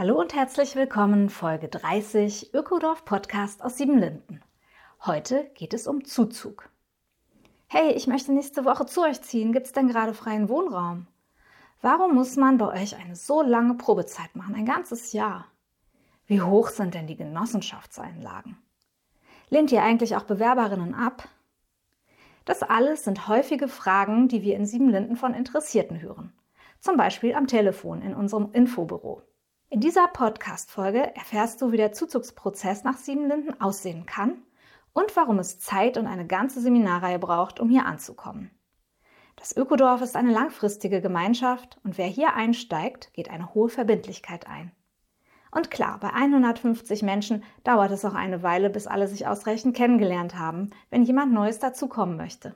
Hallo und herzlich willkommen, Folge 30 Ökodorf Podcast aus Siebenlinden. Heute geht es um Zuzug. Hey, ich möchte nächste Woche zu euch ziehen. Gibt es denn gerade freien Wohnraum? Warum muss man bei euch eine so lange Probezeit machen, ein ganzes Jahr? Wie hoch sind denn die Genossenschaftseinlagen? Lehnt ihr eigentlich auch Bewerberinnen ab? Das alles sind häufige Fragen, die wir in Siebenlinden von Interessierten hören. Zum Beispiel am Telefon in unserem Infobüro. In dieser Podcast-Folge erfährst du, wie der Zuzugsprozess nach Siebenlinden aussehen kann und warum es Zeit und eine ganze Seminarreihe braucht, um hier anzukommen. Das Ökodorf ist eine langfristige Gemeinschaft und wer hier einsteigt, geht eine hohe Verbindlichkeit ein. Und klar, bei 150 Menschen dauert es auch eine Weile, bis alle sich ausreichend kennengelernt haben, wenn jemand Neues dazukommen möchte.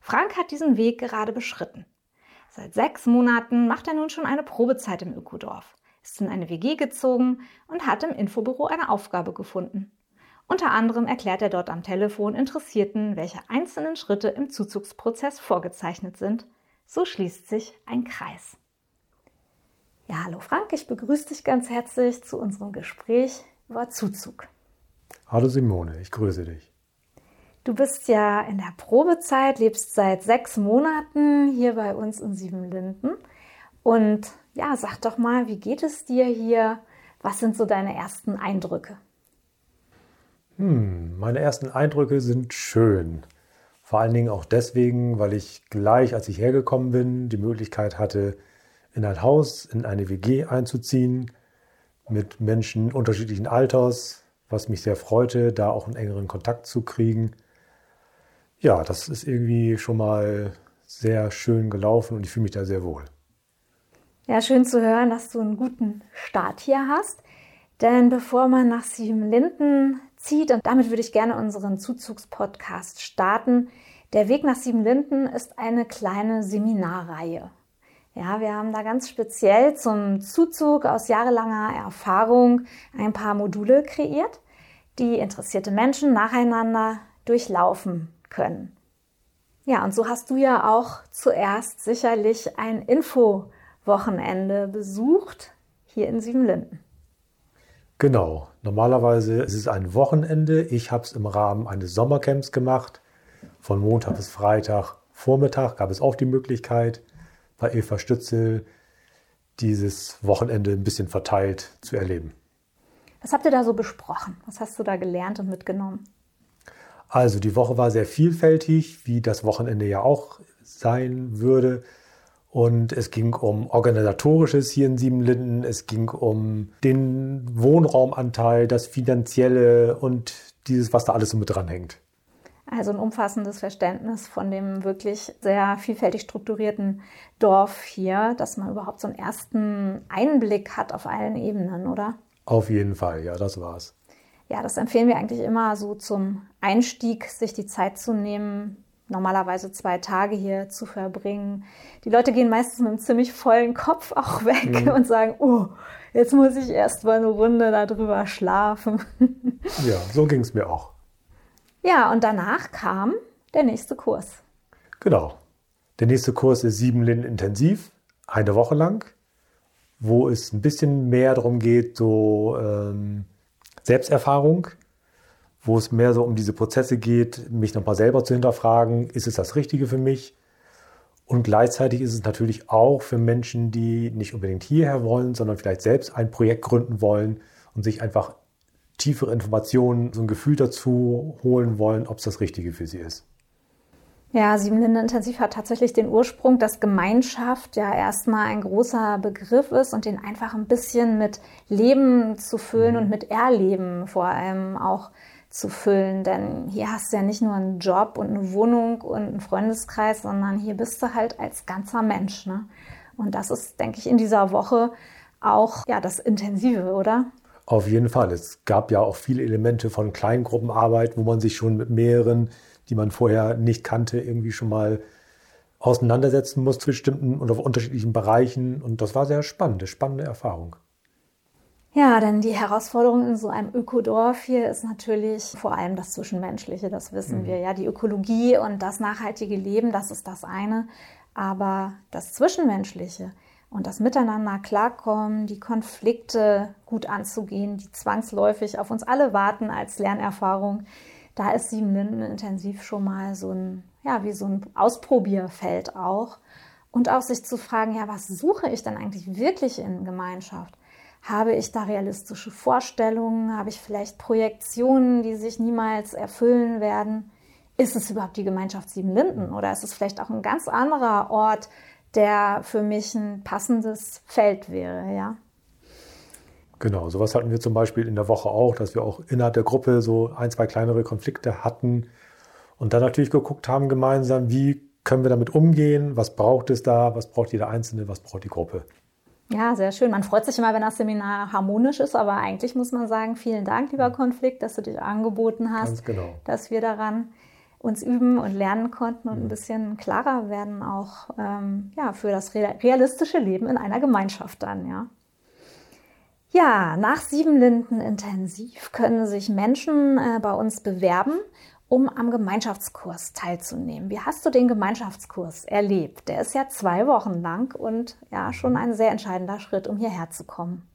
Frank hat diesen Weg gerade beschritten. Seit sechs Monaten macht er nun schon eine Probezeit im Ökodorf, ist in eine WG gezogen und hat im Infobüro eine Aufgabe gefunden. Unter anderem erklärt er dort am Telefon Interessierten, welche einzelnen Schritte im Zuzugsprozess vorgezeichnet sind. So schließt sich ein Kreis. Ja, hallo Frank, ich begrüße dich ganz herzlich zu unserem Gespräch über Zuzug. Hallo Simone, ich grüße dich. Du bist ja in der Probezeit, lebst seit sechs Monaten hier bei uns in Siebenlinden. Und ja, sag doch mal, wie geht es dir hier? Was sind so deine ersten Eindrücke? Hm, meine ersten Eindrücke sind schön. Vor allen Dingen auch deswegen, weil ich gleich, als ich hergekommen bin, die Möglichkeit hatte, in ein Haus, in eine WG einzuziehen, mit Menschen unterschiedlichen Alters, was mich sehr freute, da auch einen engeren Kontakt zu kriegen. Ja, das ist irgendwie schon mal sehr schön gelaufen und ich fühle mich da sehr wohl. Ja, schön zu hören, dass du einen guten Start hier hast. Denn bevor man nach Siebenlinden zieht. Und damit würde ich gerne unseren Zuzugspodcast starten. Der Weg nach Siebenlinden ist eine kleine Seminarreihe. Ja, wir haben da ganz speziell zum Zuzug aus jahrelanger Erfahrung ein paar Module kreiert, die interessierte Menschen nacheinander durchlaufen können. Ja, und so hast du ja auch zuerst sicherlich ein Info-Wochenende besucht hier in Siebenlinden. Genau. Normalerweise ist es ein Wochenende. Ich habe es im Rahmen eines Sommercamps gemacht. Von Montag bis Freitag Vormittag gab es auch die Möglichkeit, bei Eva Stützel dieses Wochenende ein bisschen verteilt zu erleben. Was habt ihr da so besprochen? Was hast du da gelernt und mitgenommen? Also die Woche war sehr vielfältig, wie das Wochenende ja auch sein würde. Und es ging um organisatorisches hier in Siebenlinden, es ging um den Wohnraumanteil, das Finanzielle und dieses, was da alles so mit dranhängt. Also ein umfassendes Verständnis von dem wirklich sehr vielfältig strukturierten Dorf hier, dass man überhaupt so einen ersten Einblick hat auf allen Ebenen, oder? Auf jeden Fall, ja, das war's. Ja, das empfehlen wir eigentlich immer so zum Einstieg, sich die Zeit zu nehmen, normalerweise zwei Tage hier zu verbringen. Die Leute gehen meistens mit einem ziemlich vollen Kopf auch weg mhm. und sagen, oh, jetzt muss ich erst mal eine Runde darüber schlafen. Ja, so ging es mir auch. Ja, und danach kam der nächste Kurs. Genau. Der nächste Kurs ist sieben Linden intensiv, eine Woche lang, wo es ein bisschen mehr darum geht, so ähm, Selbsterfahrung, wo es mehr so um diese Prozesse geht, mich nochmal selber zu hinterfragen, ist es das Richtige für mich? Und gleichzeitig ist es natürlich auch für Menschen, die nicht unbedingt hierher wollen, sondern vielleicht selbst ein Projekt gründen wollen und sich einfach tiefere Informationen, so ein Gefühl dazu holen wollen, ob es das Richtige für sie ist. Ja, Siebenlinde Intensiv hat tatsächlich den Ursprung, dass Gemeinschaft ja erstmal ein großer Begriff ist und den einfach ein bisschen mit Leben zu füllen mhm. und mit Erleben vor allem auch zu füllen. Denn hier hast du ja nicht nur einen Job und eine Wohnung und einen Freundeskreis, sondern hier bist du halt als ganzer Mensch. Ne? Und das ist, denke ich, in dieser Woche auch ja, das Intensive, oder? Auf jeden Fall. Es gab ja auch viele Elemente von Kleingruppenarbeit, wo man sich schon mit mehreren, die man vorher nicht kannte, irgendwie schon mal auseinandersetzen muss zu bestimmten und auf unterschiedlichen Bereichen. Und das war sehr spannend, eine spannende Erfahrung. Ja, denn die Herausforderung in so einem Ökodorf hier ist natürlich vor allem das Zwischenmenschliche, das wissen mhm. wir. Ja, die Ökologie und das nachhaltige Leben, das ist das eine. Aber das Zwischenmenschliche und das Miteinander klarkommen, die Konflikte gut anzugehen, die zwangsläufig auf uns alle warten als Lernerfahrung, da ist Sieben Linden intensiv schon mal so ein, ja, wie so ein Ausprobierfeld auch. Und auch sich zu fragen, ja, was suche ich denn eigentlich wirklich in Gemeinschaft? Habe ich da realistische Vorstellungen? Habe ich vielleicht Projektionen, die sich niemals erfüllen werden? Ist es überhaupt die Gemeinschaft Sieben Linden oder ist es vielleicht auch ein ganz anderer Ort, der für mich ein passendes Feld wäre, ja? Genau, sowas hatten wir zum Beispiel in der Woche auch, dass wir auch innerhalb der Gruppe so ein, zwei kleinere Konflikte hatten und dann natürlich geguckt haben gemeinsam, wie können wir damit umgehen, was braucht es da, was braucht jeder Einzelne, was braucht die Gruppe. Ja, sehr schön. Man freut sich immer, wenn das Seminar harmonisch ist, aber eigentlich muss man sagen, vielen Dank, lieber Konflikt, dass du dich angeboten hast, genau. dass wir daran uns üben und lernen konnten und ein mhm. bisschen klarer werden auch ähm, ja, für das realistische Leben in einer Gemeinschaft dann, ja. Ja, nach sieben Linden intensiv können sich Menschen äh, bei uns bewerben um am Gemeinschaftskurs teilzunehmen. Wie hast du den Gemeinschaftskurs erlebt? Der ist ja zwei Wochen lang und ja schon ein sehr entscheidender Schritt, um hierher zu kommen.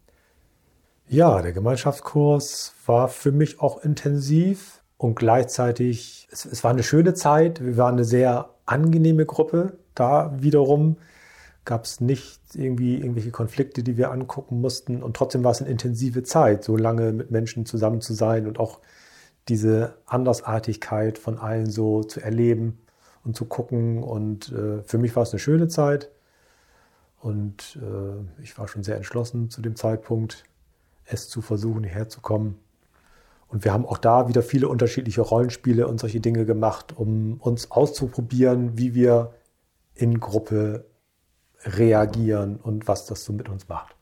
Ja, der Gemeinschaftskurs war für mich auch intensiv und gleichzeitig, es, es war eine schöne Zeit. Wir waren eine sehr angenehme Gruppe. Da wiederum gab es nicht irgendwie irgendwelche Konflikte, die wir angucken mussten. Und trotzdem war es eine intensive Zeit, so lange mit Menschen zusammen zu sein und auch diese Andersartigkeit von allen so zu erleben und zu gucken. Und äh, für mich war es eine schöne Zeit. Und äh, ich war schon sehr entschlossen zu dem Zeitpunkt, es zu versuchen, hierher zu kommen. Und wir haben auch da wieder viele unterschiedliche Rollenspiele und solche Dinge gemacht, um uns auszuprobieren, wie wir in Gruppe reagieren und was das so mit uns macht.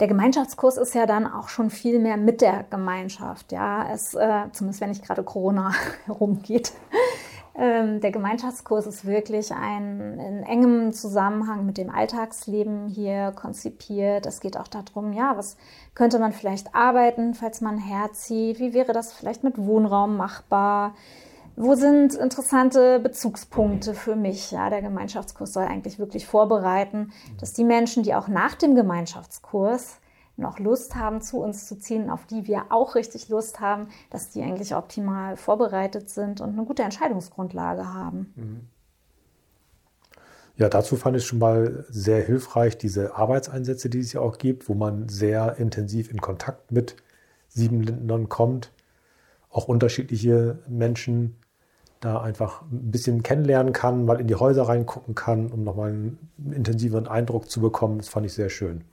Der Gemeinschaftskurs ist ja dann auch schon viel mehr mit der Gemeinschaft, ja. Es, äh, zumindest wenn nicht gerade Corona herumgeht. Ähm, der Gemeinschaftskurs ist wirklich ein in engem Zusammenhang mit dem Alltagsleben hier konzipiert. Es geht auch darum, ja, was könnte man vielleicht arbeiten, falls man herzieht? Wie wäre das vielleicht mit Wohnraum machbar? Wo sind interessante Bezugspunkte für mich? Ja, der Gemeinschaftskurs soll eigentlich wirklich vorbereiten, dass die Menschen, die auch nach dem Gemeinschaftskurs noch Lust haben, zu uns zu ziehen, auf die wir auch richtig Lust haben, dass die eigentlich optimal vorbereitet sind und eine gute Entscheidungsgrundlage haben. Mhm. Ja, dazu fand ich schon mal sehr hilfreich diese Arbeitseinsätze, die es ja auch gibt, wo man sehr intensiv in Kontakt mit Siebenlindern kommt, auch unterschiedliche Menschen da einfach ein bisschen kennenlernen kann, mal in die Häuser reingucken kann, um nochmal einen intensiveren Eindruck zu bekommen. Das fand ich sehr schön.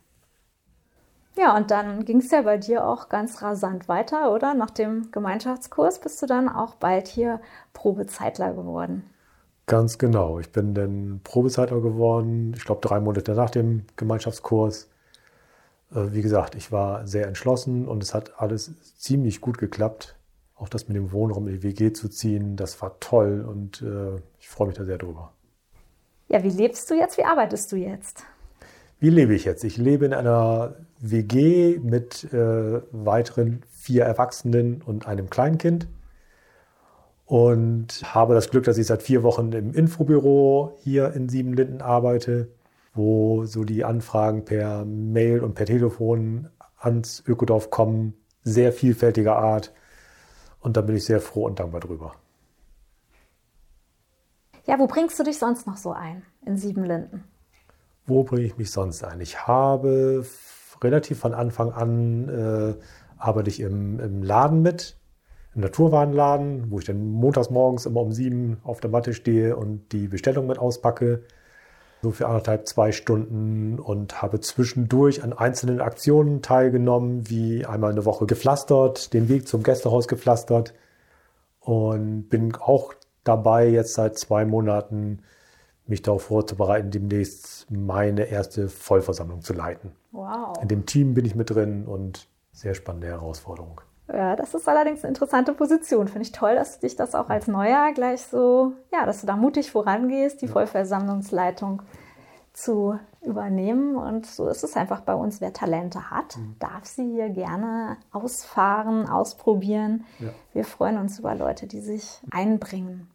Ja, und dann ging es ja bei dir auch ganz rasant weiter, oder? Nach dem Gemeinschaftskurs bist du dann auch bald hier Probezeitler geworden. Ganz genau. Ich bin dann Probezeitler geworden, ich glaube drei Monate nach dem Gemeinschaftskurs. Äh, wie gesagt, ich war sehr entschlossen und es hat alles ziemlich gut geklappt. Auch das mit dem Wohnraum in die WG zu ziehen, das war toll und äh, ich freue mich da sehr drüber. Ja, wie lebst du jetzt? Wie arbeitest du jetzt? Wie lebe ich jetzt? Ich lebe in einer WG mit äh, weiteren vier Erwachsenen und einem Kleinkind und habe das Glück, dass ich seit vier Wochen im Infobüro hier in Siebenlinden arbeite, wo so die Anfragen per Mail und per Telefon ans Ökodorf kommen, sehr vielfältiger Art. Und da bin ich sehr froh und dankbar drüber. Ja, wo bringst du dich sonst noch so ein in Siebenlinden? Wo bringe ich mich sonst ein? Ich habe relativ von Anfang an äh, arbeite ich im, im Laden mit, im Naturwarenladen, wo ich dann montags morgens immer um sieben auf der Matte stehe und die Bestellung mit auspacke. So für anderthalb, zwei Stunden und habe zwischendurch an einzelnen Aktionen teilgenommen, wie einmal eine Woche gepflastert, den Weg zum Gästehaus gepflastert und bin auch dabei, jetzt seit zwei Monaten mich darauf vorzubereiten, demnächst meine erste Vollversammlung zu leiten. Wow. In dem Team bin ich mit drin und sehr spannende Herausforderung. Ja, das ist allerdings eine interessante Position. Finde ich toll, dass du dich das auch als Neuer gleich so, ja, dass du da mutig vorangehst, die. Vollversammlungsleitung zu übernehmen. Und so ist es einfach bei uns. Wer Talente hat, mhm. darf sie hier gerne ausfahren, ausprobieren. Ja. Wir freuen uns über Leute, die sich einbringen.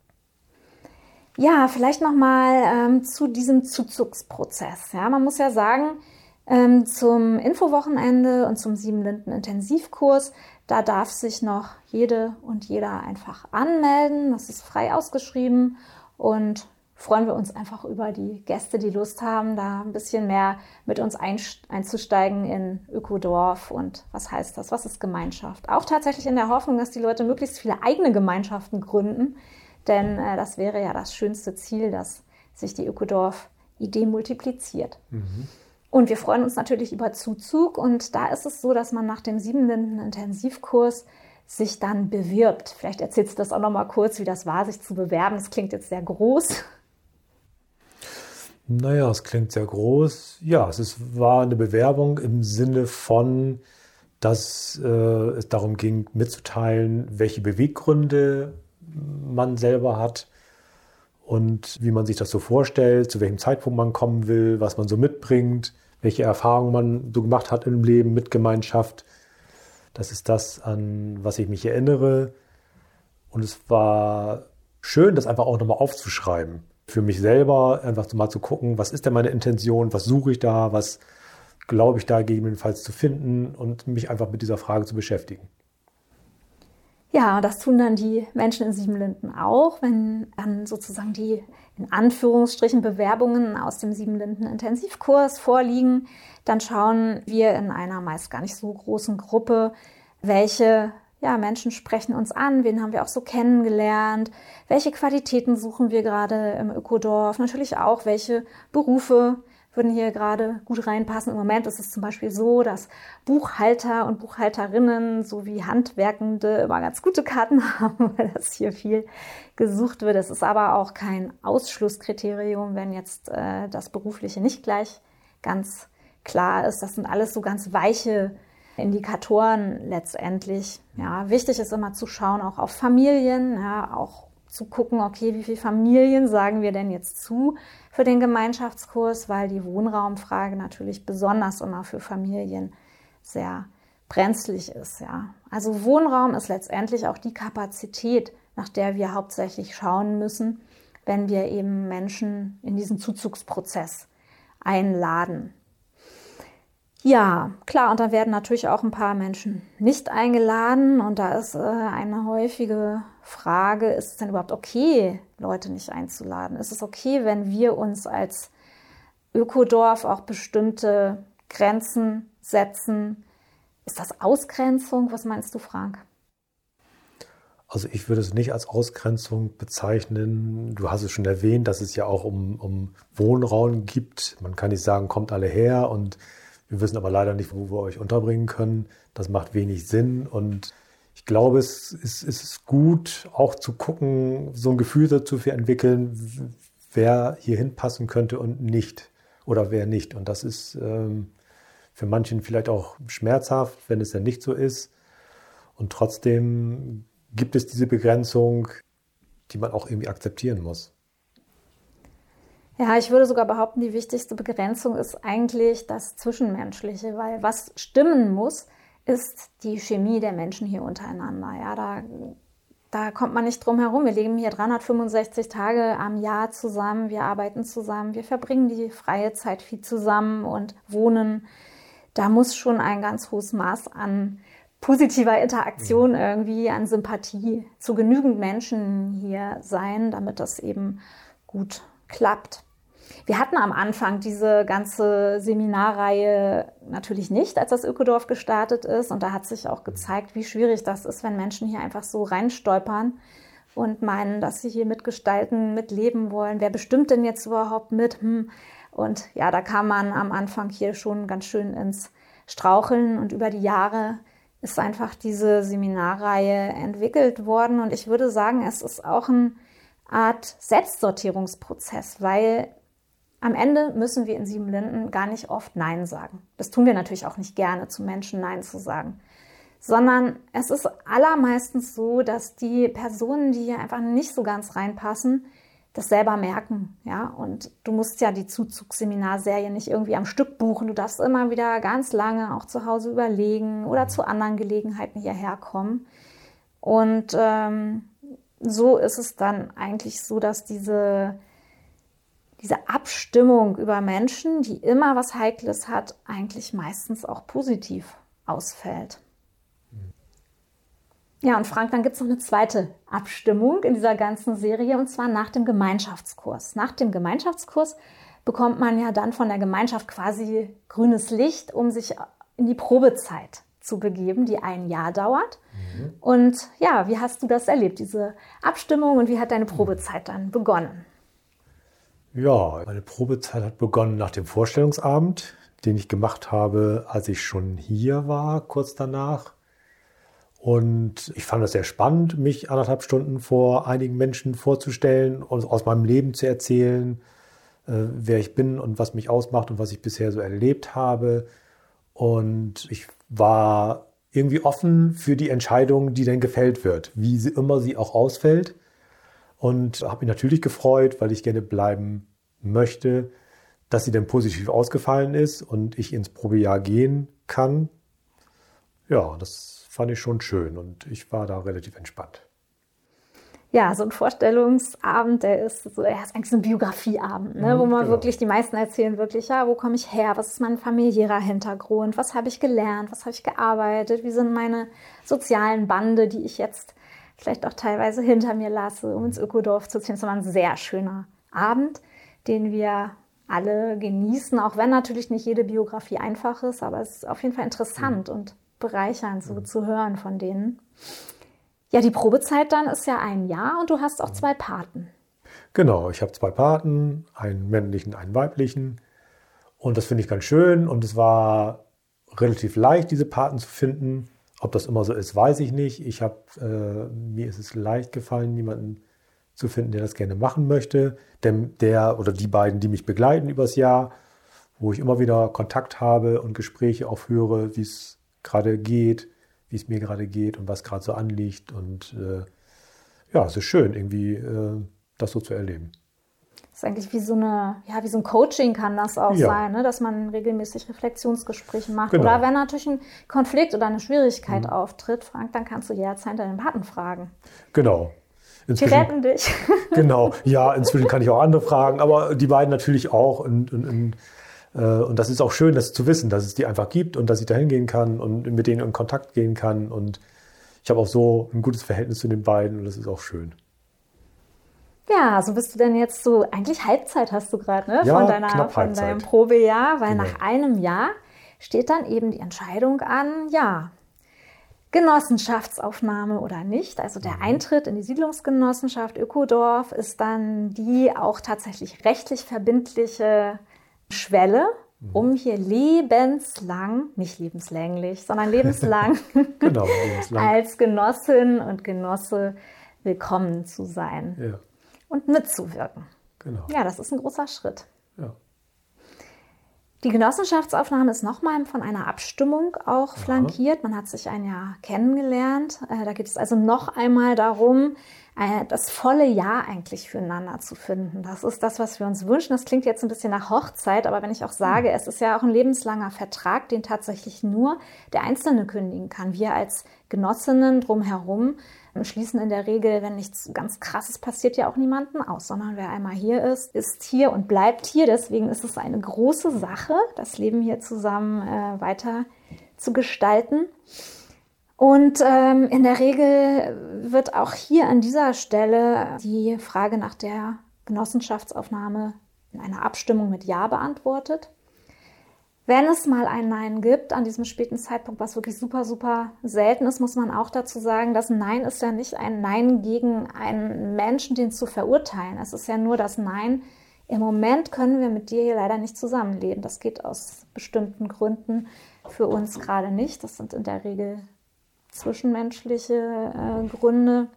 Ja, vielleicht nochmal ähm, zu diesem Zuzugsprozess. Ja, man muss ja sagen, ähm, zum Infowochenende und zum Sieben Linden Intensivkurs, da darf sich noch jede und jeder einfach anmelden. Das ist frei ausgeschrieben und freuen wir uns einfach über die Gäste, die Lust haben, da ein bisschen mehr mit uns einzusteigen in Ökodorf und was heißt das, was ist Gemeinschaft. Auch tatsächlich in der Hoffnung, dass die Leute möglichst viele eigene Gemeinschaften gründen, denn äh, das wäre ja das schönste Ziel, dass sich die Ökodorf-Idee multipliziert. Mhm. Und wir freuen uns natürlich über Zuzug. Und da ist es so, dass man nach dem siebenden Intensivkurs sich dann bewirbt. Vielleicht erzählst du das auch noch mal kurz, wie das war, sich zu bewerben. Das klingt jetzt sehr groß. Naja, es klingt sehr groß. Ja, es ist, war eine Bewerbung im Sinne von, dass äh, es darum ging, mitzuteilen, welche Beweggründe man selber hat und wie man sich das so vorstellt, zu welchem Zeitpunkt man kommen will, was man so mitbringt, welche Erfahrungen man so gemacht hat im Leben mit Gemeinschaft. Das ist das, an was ich mich erinnere. Und es war schön, das einfach auch nochmal aufzuschreiben. Für mich selber einfach mal zu gucken, was ist denn meine Intention, was suche ich da, was glaube ich da gegebenenfalls zu finden und mich einfach mit dieser Frage zu beschäftigen. Ja, das tun dann die Menschen in Siebenlinden auch, wenn dann sozusagen die in Anführungsstrichen Bewerbungen aus dem Siebenlinden Intensivkurs vorliegen. Dann schauen wir in einer meist gar nicht so großen Gruppe, welche ja, Menschen sprechen uns an, wen haben wir auch so kennengelernt, welche Qualitäten suchen wir gerade im Ökodorf, natürlich auch, welche Berufe würden hier gerade gut reinpassen. Im Moment ist es zum Beispiel so, dass Buchhalter und Buchhalterinnen sowie Handwerkende immer ganz gute Karten haben, weil das hier viel gesucht wird. Es ist aber auch kein Ausschlusskriterium, wenn jetzt äh, das Berufliche nicht gleich ganz klar ist. Das sind alles so ganz weiche Indikatoren letztendlich. Ja, wichtig ist immer zu schauen, auch auf Familien, ja, auch zu gucken, okay, wie viele Familien sagen wir denn jetzt zu für den Gemeinschaftskurs, weil die Wohnraumfrage natürlich besonders immer für Familien sehr brenzlig ist, ja. Also Wohnraum ist letztendlich auch die Kapazität, nach der wir hauptsächlich schauen müssen, wenn wir eben Menschen in diesen Zuzugsprozess einladen. Ja, klar, und da werden natürlich auch ein paar Menschen nicht eingeladen. Und da ist äh, eine häufige Frage, ist es denn überhaupt okay, Leute nicht einzuladen? Ist es okay, wenn wir uns als Ökodorf auch bestimmte Grenzen setzen? Ist das Ausgrenzung? Was meinst du, Frank? Also ich würde es nicht als Ausgrenzung bezeichnen. Du hast es schon erwähnt, dass es ja auch um, um Wohnraum gibt. Man kann nicht sagen, kommt alle her und wir wissen aber leider nicht, wo wir euch unterbringen können. Das macht wenig Sinn und ich glaube, es ist, es ist gut, auch zu gucken, so ein Gefühl dazu zu entwickeln, wer hier hinpassen könnte und nicht oder wer nicht. Und das ist ähm, für manchen vielleicht auch schmerzhaft, wenn es dann nicht so ist. Und trotzdem gibt es diese Begrenzung, die man auch irgendwie akzeptieren muss. Ja, ich würde sogar behaupten, die wichtigste Begrenzung ist eigentlich das Zwischenmenschliche, weil was stimmen muss, ist die Chemie der Menschen hier untereinander. Ja, da, da kommt man nicht drum herum. Wir leben hier 365 Tage am Jahr zusammen, wir arbeiten zusammen, wir verbringen die freie Zeit viel zusammen und wohnen. Da muss schon ein ganz hohes Maß an positiver Interaktion mhm. irgendwie, an Sympathie zu genügend Menschen hier sein, damit das eben gut klappt. Wir hatten am Anfang diese ganze Seminarreihe natürlich nicht, als das Ökodorf gestartet ist. Und da hat sich auch gezeigt, wie schwierig das ist, wenn Menschen hier einfach so reinstolpern und meinen, dass sie hier mitgestalten, mitleben wollen. Wer bestimmt denn jetzt überhaupt mit? Hm, Und ja, da kam man am Anfang hier schon ganz schön ins Straucheln und über die Jahre ist einfach diese Seminarreihe entwickelt worden. Und ich würde sagen, es ist auch eine Art Selbstsortierungsprozess, weil am Ende müssen wir in Sieben Linden gar nicht oft Nein sagen. Das tun wir natürlich auch nicht gerne, zu Menschen Nein zu sagen. Sondern es ist allermeistens so, dass die Personen, die hier einfach nicht so ganz reinpassen, das selber merken, ja. Und du musst ja die Zuzugsseminarserie nicht irgendwie am Stück buchen. Du darfst immer wieder ganz lange auch zu Hause überlegen oder zu anderen Gelegenheiten hierher kommen. Und ähm, so ist es dann eigentlich so, dass diese, diese Abstimmung über Menschen, die immer was Heikles hat, eigentlich meistens auch positiv ausfällt. Ja, und Frank, dann gibt es noch eine zweite Abstimmung in dieser ganzen Serie und zwar nach dem Gemeinschaftskurs. Nach dem Gemeinschaftskurs bekommt man ja dann von der Gemeinschaft quasi grünes Licht, um sich in die Probezeit zu begeben, die ein Jahr dauert. Mhm. Und ja, wie hast du das erlebt, diese Abstimmung und wie hat deine Probezeit dann begonnen? Ja, meine Probezeit hat begonnen nach dem Vorstellungsabend, den ich gemacht habe, als ich schon hier war, kurz danach. Und ich fand es sehr spannend, mich anderthalb Stunden vor einigen Menschen vorzustellen und aus meinem Leben zu erzählen, äh, wer ich bin und was mich ausmacht und was ich bisher so erlebt habe. Und ich war irgendwie offen für die Entscheidung, die dann gefällt wird, wie sie immer sie auch ausfällt. Und habe mich natürlich gefreut, weil ich gerne bleiben möchte, dass sie dann positiv ausgefallen ist und ich ins Probejahr gehen kann. Ja, das fand ich schon schön und ich war da relativ entspannt. Ja, so ein Vorstellungsabend, der ist so, er ist eigentlich so ein Biografieabend, ne, mhm, wo man genau. wirklich, die meisten erzählen wirklich, ja, wo komme ich her, was ist mein familiärer Hintergrund, was habe ich gelernt, was habe ich gearbeitet, wie sind meine sozialen Bande, die ich jetzt vielleicht auch teilweise hinter mir lasse, um ins Ökodorf zu ziehen. Das war ein sehr schöner Abend, den wir alle genießen, auch wenn natürlich nicht jede Biografie einfach ist, aber es ist auf jeden Fall interessant mhm. und bereichernd so mhm. zu hören von denen. Ja, die Probezeit dann ist ja ein Jahr und du hast auch zwei Paten. Genau, ich habe zwei Paten, einen männlichen, einen weiblichen. Und das finde ich ganz schön. Und es war relativ leicht, diese Paten zu finden. Ob das immer so ist, weiß ich nicht. Ich habe, äh, mir ist es leicht gefallen, jemanden zu finden, der das gerne machen möchte. Denn der oder die beiden, die mich begleiten übers Jahr, wo ich immer wieder Kontakt habe und Gespräche auch höre, wie es gerade geht, wie es mir gerade geht und was gerade so anliegt. Und äh, ja, es ist schön, irgendwie äh, das so zu erleben. Das ist eigentlich wie so eine, ja, wie so ein Coaching kann das auch ja. sein, ne? dass man regelmäßig Reflexionsgespräche macht. Genau. Oder wenn natürlich ein Konflikt oder eine Schwierigkeit mhm. auftritt, Frank, dann kannst du jederzeit deinen Paten fragen. Genau. Inzwischen, die retten dich. Genau, ja, inzwischen kann ich auch andere fragen, aber die beiden natürlich auch. Und, und, und äh, und das ist auch schön, das zu wissen, dass es die einfach gibt und dass ich da hingehen kann und mit denen in Kontakt gehen kann. Und ich habe auch so ein gutes Verhältnis zu den beiden und das ist auch schön. Ja, so bist du denn jetzt so, eigentlich Halbzeit hast du gerade, ne? Ja, von, deiner, knapp von Halbzeit. deinem Probejahr, weil Genau. nach einem Jahr steht dann eben die Entscheidung an, ja, Genossenschaftsaufnahme oder nicht. Also der Mhm. Eintritt in die Siedlungsgenossenschaft Ökodorf ist dann die auch tatsächlich rechtlich verbindliche Schwelle, Mhm. um hier lebenslang, nicht lebenslänglich, sondern lebenslang Genau, lebenslang. als Genossin und Genosse willkommen zu sein Ja, und mitzuwirken. genau. Ja, das ist ein großer Schritt. Ja. Die Genossenschaftsaufnahme ist nochmal von einer Abstimmung auch flankiert. Man hat sich ein Jahr kennengelernt. Äh, Da geht es also noch einmal darum, äh, das volle Jahr eigentlich füreinander zu finden. Das ist das, was wir uns wünschen. Das klingt jetzt ein bisschen nach Hochzeit, aber wenn ich auch sage, es ist ja auch ein lebenslanger Vertrag, den tatsächlich nur der Einzelne kündigen kann. Wir als Genossinnen drumherum schließen in der Regel, wenn nichts ganz Krasses passiert, ja auch niemanden aus, sondern wer einmal hier ist, ist hier und bleibt hier. Deswegen ist es eine große Sache, das Leben hier zusammen äh, weiter zu gestalten. Und ähm, in der Regel wird auch hier an dieser Stelle die Frage nach der Genossenschaftsaufnahme in einer Abstimmung mit Ja beantwortet. Wenn es mal ein Nein gibt an diesem späten Zeitpunkt, was wirklich super, super selten ist, muss man auch dazu sagen, das Nein ist ja nicht ein Nein gegen einen Menschen, den zu verurteilen. Es ist ja nur das Nein im Moment können wir mit dir hier leider nicht zusammenleben. Das geht aus bestimmten Gründen für uns gerade nicht. Das sind in der Regel zwischenmenschliche äh, Gründe.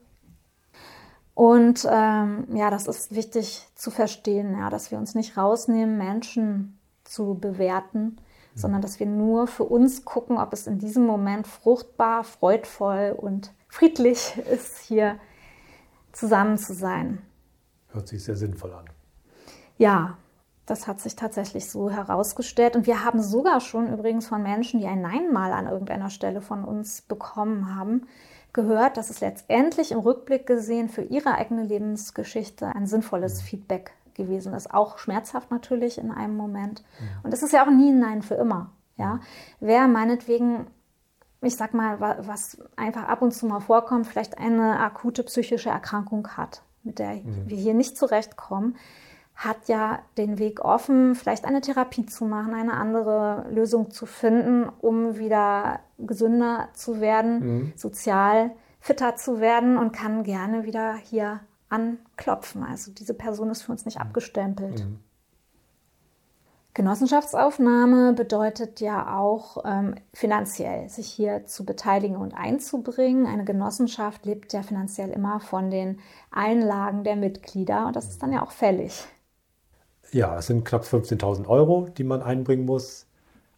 Und ähm, ja, das ist wichtig zu verstehen, ja, dass wir uns nicht rausnehmen, Menschen zu bewerten, mhm. sondern dass wir nur für uns gucken, ob es in diesem Moment fruchtbar, freudvoll und friedlich ist, hier zusammen zu sein. Hört sich sehr sinnvoll an. Ja, das hat sich tatsächlich so herausgestellt. Und wir haben sogar schon übrigens von Menschen, die ein Nein mal an irgendeiner Stelle von uns bekommen haben, gehört, dass es letztendlich im Rückblick gesehen für ihre eigene Lebensgeschichte ein sinnvolles mhm. Feedback gewesen ist. Auch schmerzhaft natürlich in einem Moment. Mhm. Und es ist ja auch nie ein Nein für immer. Ja? Mhm. Wer meinetwegen, ich sag mal, was einfach ab und zu mal vorkommt, vielleicht eine akute psychische Erkrankung hat, mit der wir hier nicht zurechtkommen, hat ja den Weg offen, vielleicht eine Therapie zu machen, eine andere Lösung zu finden, um wieder gesünder zu werden, mhm. sozial fitter zu werden und kann gerne wieder hier anklopfen. Also diese Person ist für uns nicht mhm. abgestempelt. Mhm. Genossenschaftsaufnahme bedeutet ja auch ähm, finanziell, sich hier zu beteiligen und einzubringen. Eine Genossenschaft lebt ja finanziell immer von den Einlagen der Mitglieder und das ist dann ja auch fällig. Ja, es sind knapp 15.000 Euro, die man einbringen muss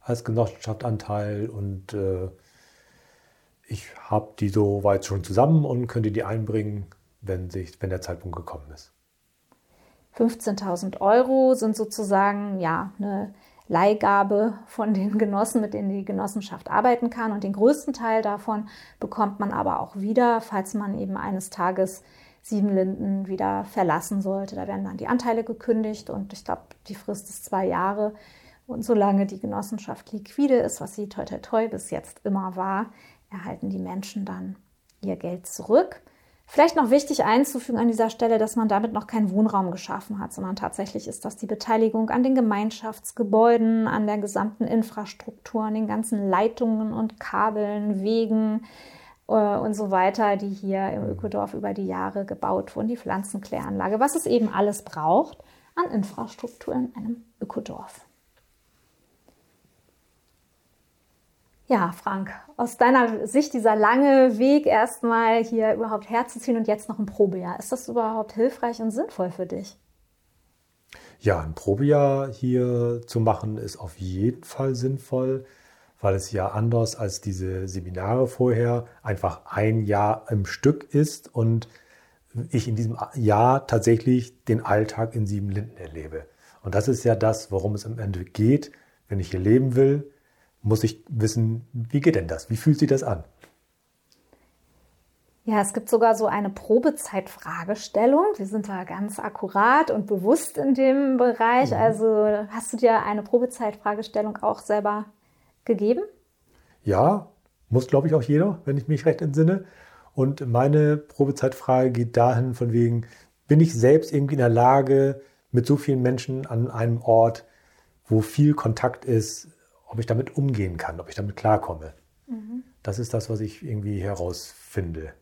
als Genossenschaftsanteil und äh, ich habe die so weit schon zusammen und könnte die einbringen, wenn, sich, wenn der Zeitpunkt gekommen ist. 15.000 Euro sind sozusagen ja eine Leihgabe von den Genossen, mit denen die Genossenschaft arbeiten kann. Und den größten Teil davon bekommt man aber auch wieder, falls man eben eines Tages Siebenlinden wieder verlassen sollte. Da werden dann die Anteile gekündigt und ich glaube, die Frist ist zwei Jahre. Und solange die Genossenschaft liquide ist, was sie toi toi toi bis jetzt immer war, erhalten die Menschen dann ihr Geld zurück. Vielleicht noch wichtig einzufügen an dieser Stelle, dass man damit noch keinen Wohnraum geschaffen hat, sondern tatsächlich ist das die Beteiligung an den Gemeinschaftsgebäuden, an der gesamten Infrastruktur, an den ganzen Leitungen und Kabeln, Wegen, äh, und so weiter, die hier im Ökodorf über die Jahre gebaut wurden, die Pflanzenkläranlage, was es eben alles braucht an Infrastruktur in einem Ökodorf. Ja, Frank, aus deiner Sicht dieser lange Weg erstmal hier überhaupt herzuziehen und jetzt noch ein Probejahr, ist das überhaupt hilfreich und sinnvoll für dich? Ja, ein Probejahr hier zu machen ist auf jeden Fall sinnvoll weil es ja anders als diese Seminare vorher einfach ein Jahr im Stück ist und ich in diesem Jahr tatsächlich den Alltag in Sieben Linden erlebe. Und das ist ja das, worum es am Ende geht. Wenn ich hier leben will, muss ich wissen, wie geht denn das? Wie fühlt sich das an? Ja, es gibt sogar so eine Probezeitfragestellung. Wir sind da ganz akkurat und bewusst in dem Bereich. Mhm. Also hast du dir eine Probezeitfragestellung auch selber gegeben? Ja, muss, glaube ich, auch jeder, wenn ich mich recht entsinne. Und meine Probezeitfrage geht dahin von wegen, bin ich selbst irgendwie in der Lage, mit so vielen Menschen an einem Ort, wo viel Kontakt ist, ob ich damit umgehen kann, ob ich damit klarkomme. Mhm. Das ist das, was ich irgendwie herausfinde.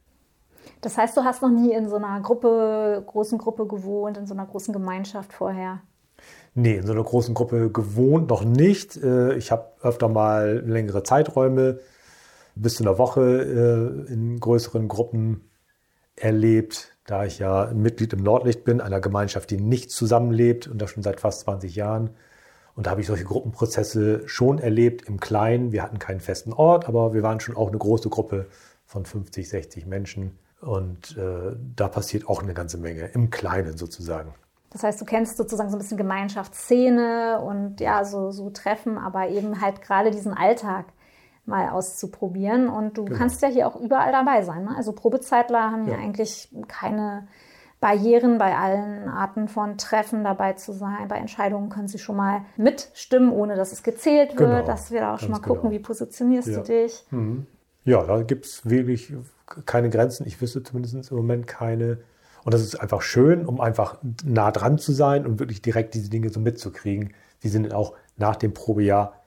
Das heißt, du hast noch nie in so einer Gruppe, großen Gruppe gewohnt, in so einer großen Gemeinschaft vorher? Nee, in so einer großen Gruppe gewohnt noch nicht. Äh, ich habe öfter mal längere Zeiträume bis zu einer Woche äh, in größeren Gruppen erlebt, da ich ja ein Mitglied im Nordlicht bin, einer Gemeinschaft, die nicht zusammenlebt und das schon seit fast 20 Jahren. Und da habe ich solche Gruppenprozesse schon erlebt im Kleinen. Wir hatten keinen festen Ort, aber wir waren schon auch eine große Gruppe von 50, 60 Menschen. Und äh, da passiert auch eine ganze Menge, im Kleinen sozusagen. Das heißt, du kennst sozusagen so ein bisschen Gemeinschaftsszene und ja, so, so Treffen, aber eben halt gerade diesen Alltag mal auszuprobieren. Und du genau. kannst ja hier auch überall dabei sein. Ne? Also Probezeitler haben ja. ja eigentlich keine Barrieren bei allen Arten von Treffen dabei zu sein. Bei Entscheidungen können sie schon mal mitstimmen, ohne dass es gezählt wird, genau. dass wir da auch schon mal gucken, genau. wie positionierst ja. du dich. Mhm. Ja, da gibt es wirklich keine Grenzen. Ich wüsste zumindest im Moment keine und das ist einfach schön, um einfach nah dran zu sein und wirklich direkt diese Dinge so mitzukriegen. Die sind auch nach dem Probejahr,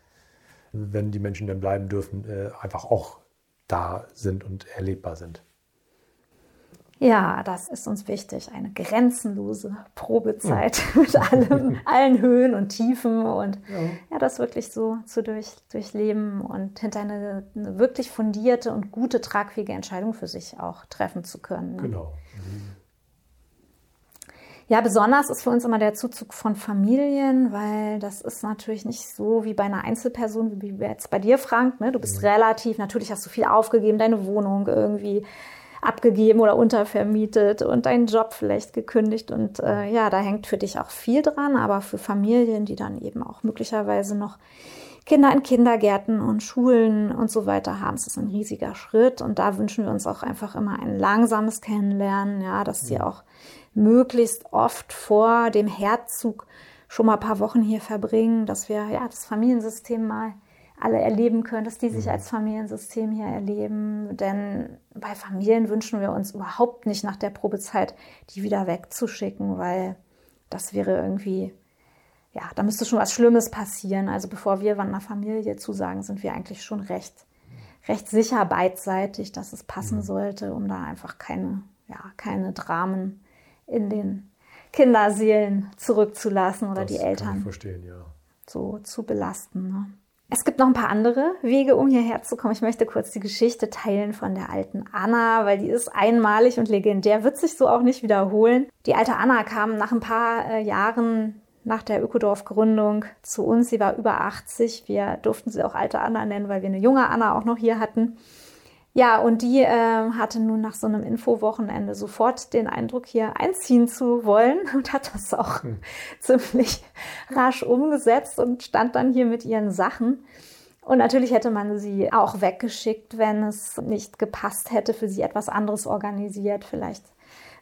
wenn die Menschen dann bleiben dürfen, äh, einfach auch da sind und erlebbar sind. Ja, das ist uns wichtig. Eine grenzenlose Probezeit ja. mit allem, allen Höhen und Tiefen und ja. ja, das wirklich so zu durch, durchleben und hinter eine, eine, wirklich fundierte und gute, tragfähige Entscheidung für sich auch treffen zu können. Ne? Genau. Mhm. Ja, besonders ist für uns immer der Zuzug von Familien, weil das ist natürlich nicht so wie bei einer Einzelperson, wie jetzt bei dir, Frank. Ne? Du bist mhm. relativ, natürlich hast du viel aufgegeben, deine Wohnung irgendwie abgegeben oder untervermietet und deinen Job vielleicht gekündigt. Und äh, ja, da hängt für dich auch viel dran, aber für Familien, die dann eben auch möglicherweise noch Kinder in Kindergärten und Schulen und so weiter haben, ist das ein riesiger Schritt. Und da wünschen wir uns auch einfach immer ein langsames Kennenlernen, ja, dass sie auch möglichst oft vor dem Herzzug schon mal ein paar Wochen hier verbringen, dass wir ja das Familiensystem mal alle erleben können, dass die sich mhm. als Familiensystem hier erleben. Denn bei Familien wünschen wir uns überhaupt nicht nach der Probezeit, die wieder wegzuschicken, weil das wäre irgendwie, ja, da müsste schon was Schlimmes passieren. Also bevor wir einer Familie zusagen, sind wir eigentlich schon recht, recht sicher beidseitig, dass es passen mhm. sollte, um da einfach keine, ja, keine Dramen in den Kinderseelen zurückzulassen oder das die Eltern ja. so zu belasten. Ne? Es gibt noch ein paar andere Wege, um hierher zu kommen. Ich möchte kurz die Geschichte teilen von der alten Anna, weil die ist einmalig und legendär, wird sich so auch nicht wiederholen. Die alte Anna kam nach ein paar äh, Jahren nach der Ökodorf-Gründung zu uns. Sie war über 80. Wir durften sie auch alte Anna nennen, weil wir eine junge Anna auch noch hier hatten. Ja, und die äh, hatte nun nach so einem Infowochenende sofort den Eindruck, hier einziehen zu wollen und hat das auch hm. ziemlich rasch umgesetzt und stand dann hier mit ihren Sachen. Und natürlich hätte man sie auch weggeschickt, wenn es nicht gepasst hätte, für sie etwas anderes organisiert, vielleicht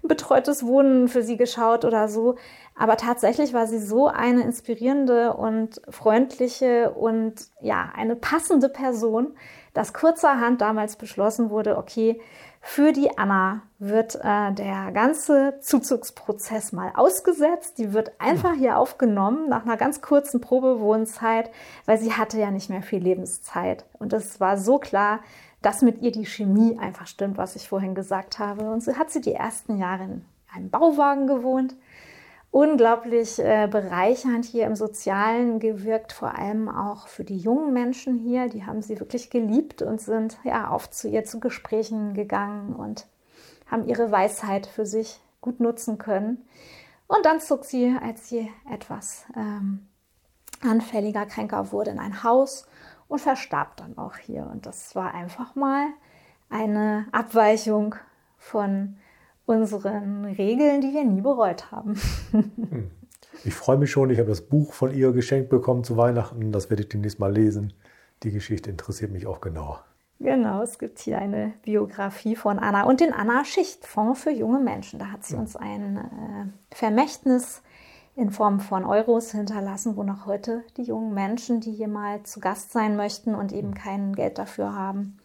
ein betreutes Wohnen für sie geschaut oder so. Aber tatsächlich war sie so eine inspirierende und freundliche und ja, eine passende Person, dass kurzerhand damals beschlossen wurde, okay, für die Anna wird äh, der ganze Zuzugsprozess mal ausgesetzt. Die wird einfach hier aufgenommen nach einer ganz kurzen Probewohnzeit, weil sie hatte ja nicht mehr viel Lebenszeit. Und es war so klar, dass mit ihr die Chemie einfach stimmt, was ich vorhin gesagt habe. Und so hat sie die ersten Jahre in einem Bauwagen gewohnt unglaublich äh, bereichernd hier im Sozialen gewirkt, vor allem auch für die jungen Menschen hier. Die haben sie wirklich geliebt und sind ja oft zu ihr zu Gesprächen gegangen und haben ihre Weisheit für sich gut nutzen können. Und dann zog sie, als sie etwas ähm, anfälliger, kränker wurde, in ein Haus und verstarb dann auch hier. Und das war einfach mal eine Abweichung von unseren Regeln, die wir nie bereut haben. Hm. Ich freue mich schon, ich habe das Buch von ihr geschenkt bekommen zu Weihnachten. Das werde ich demnächst mal lesen. Die Geschichte interessiert mich auch genauer. Genau, es gibt hier eine Biografie von Anna und den Anna-Schichtfonds für junge Menschen. Da hat sie uns ein äh, Vermächtnis in Form von Euros hinterlassen, wo noch heute die jungen Menschen, die hier mal zu Gast sein möchten und eben kein Geld dafür haben,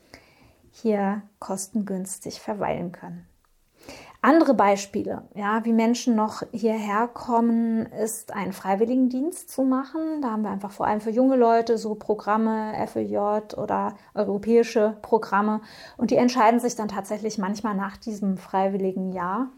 hier kostengünstig verweilen können. Andere Beispiele, ja, wie Menschen noch hierher kommen, ist einen Freiwilligendienst zu machen. Da haben wir einfach vor allem für junge Leute so Programme, FEJ oder europäische Programme. Und die entscheiden sich dann tatsächlich manchmal nach diesem freiwilligen Jahr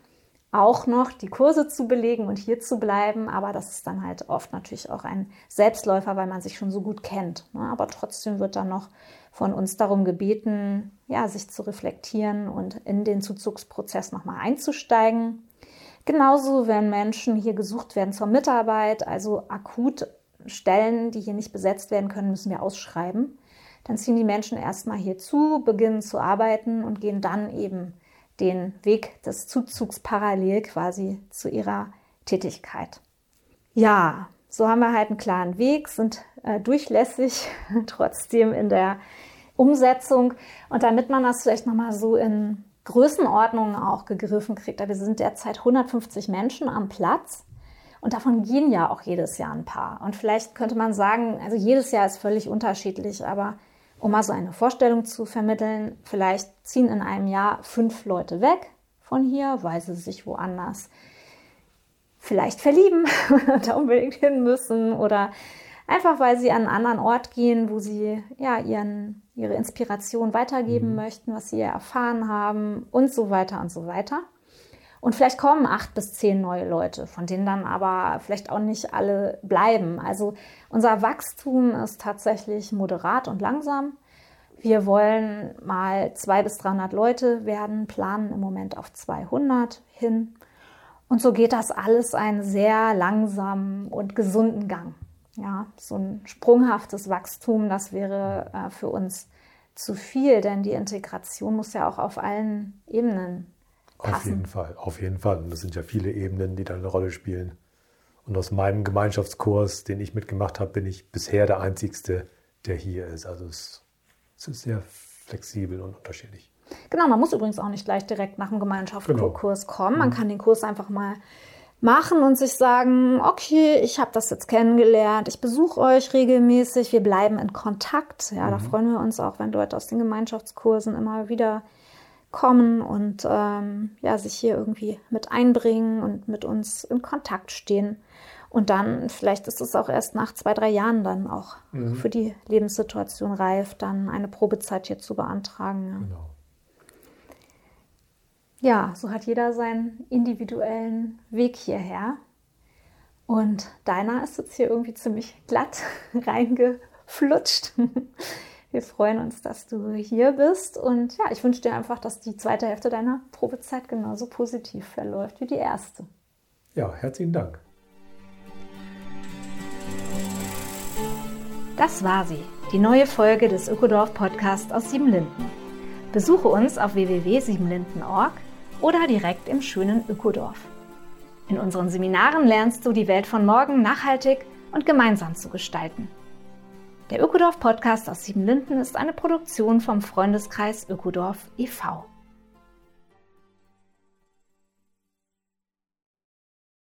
auch noch die Kurse zu belegen und hier zu bleiben. Aber das ist dann halt oft natürlich auch ein Selbstläufer, weil man sich schon so gut kennt. Ne? Aber trotzdem wird dann noch von uns darum gebeten, ja, sich zu reflektieren und in den Zuzugsprozess nochmal einzusteigen. Genauso, wenn Menschen hier gesucht werden zur Mitarbeit, also akut Stellen, die hier nicht besetzt werden können, müssen wir ausschreiben. Dann ziehen die Menschen erstmal hier zu, beginnen zu arbeiten und gehen dann eben den Weg des Zuzugs parallel quasi zu ihrer Tätigkeit. Ja, so haben wir halt einen klaren Weg, sind äh, durchlässig trotzdem in der Umsetzung. Und damit man das vielleicht nochmal so in Größenordnungen auch gegriffen kriegt, wir sind derzeit 150 Menschen am Platz. Und davon gehen ja auch jedes Jahr ein paar. Und vielleicht könnte man sagen, also jedes Jahr ist völlig unterschiedlich, aber um mal so eine Vorstellung zu vermitteln, vielleicht ziehen in einem Jahr fünf Leute weg von hier, weil sie sich woanders vielleicht verlieben und da unbedingt hin müssen oder einfach weil sie an einen anderen Ort gehen, wo sie ja ihren, ihre Inspiration weitergeben mhm. möchten, was sie erfahren haben und so weiter und so weiter. Und vielleicht kommen acht bis zehn neue Leute, von denen dann aber vielleicht auch nicht alle bleiben. Also unser Wachstum ist tatsächlich moderat und langsam. Wir wollen mal zwei bis 300 Leute werden, planen im Moment auf 200 hin. Und so geht das alles einen sehr langsamen und gesunden Gang. Ja, so ein sprunghaftes Wachstum, das wäre äh, für uns zu viel, denn die Integration muss ja auch auf allen Ebenen passen. Auf jeden Fall, auf jeden Fall. Und das sind ja viele Ebenen, die da eine Rolle spielen. Und aus meinem Gemeinschaftskurs, den ich mitgemacht habe, bin ich bisher der Einzigste, der hier ist. Also es, es ist sehr flexibel und unterschiedlich. Genau, man muss übrigens auch nicht gleich direkt nach dem Gemeinschaftskurs genau. kommen. Man mhm. kann den Kurs einfach mal machen und sich sagen, okay, ich habe das jetzt kennengelernt, ich besuche euch regelmäßig, wir bleiben in Kontakt. Ja, mhm. da freuen wir uns auch, wenn Leute aus den Gemeinschaftskursen immer wieder kommen und ähm, ja, sich hier irgendwie mit einbringen und mit uns in Kontakt stehen. Und dann, vielleicht ist es auch erst nach zwei, drei Jahren dann auch mhm. für die Lebenssituation reif, dann eine Probezeit hier zu beantragen. Ja. Genau. Ja, so hat jeder seinen individuellen Weg hierher. Und deiner ist jetzt hier irgendwie ziemlich glatt reingeflutscht. Wir freuen uns, dass du hier bist. Und ja, ich wünsche dir einfach, dass die zweite Hälfte deiner Probezeit genauso positiv verläuft wie die erste. Ja, herzlichen Dank. Das war sie, die neue Folge des Ökodorf Podcast aus Siebenlinden. Besuche uns auf www.siebenlinden.org oder direkt im schönen Ökodorf. In unseren Seminaren lernst du die Welt von morgen nachhaltig und gemeinsam zu gestalten. Der Ökodorf Podcast aus Siebenlinden ist eine Produktion vom Freundeskreis Ökodorf e.V.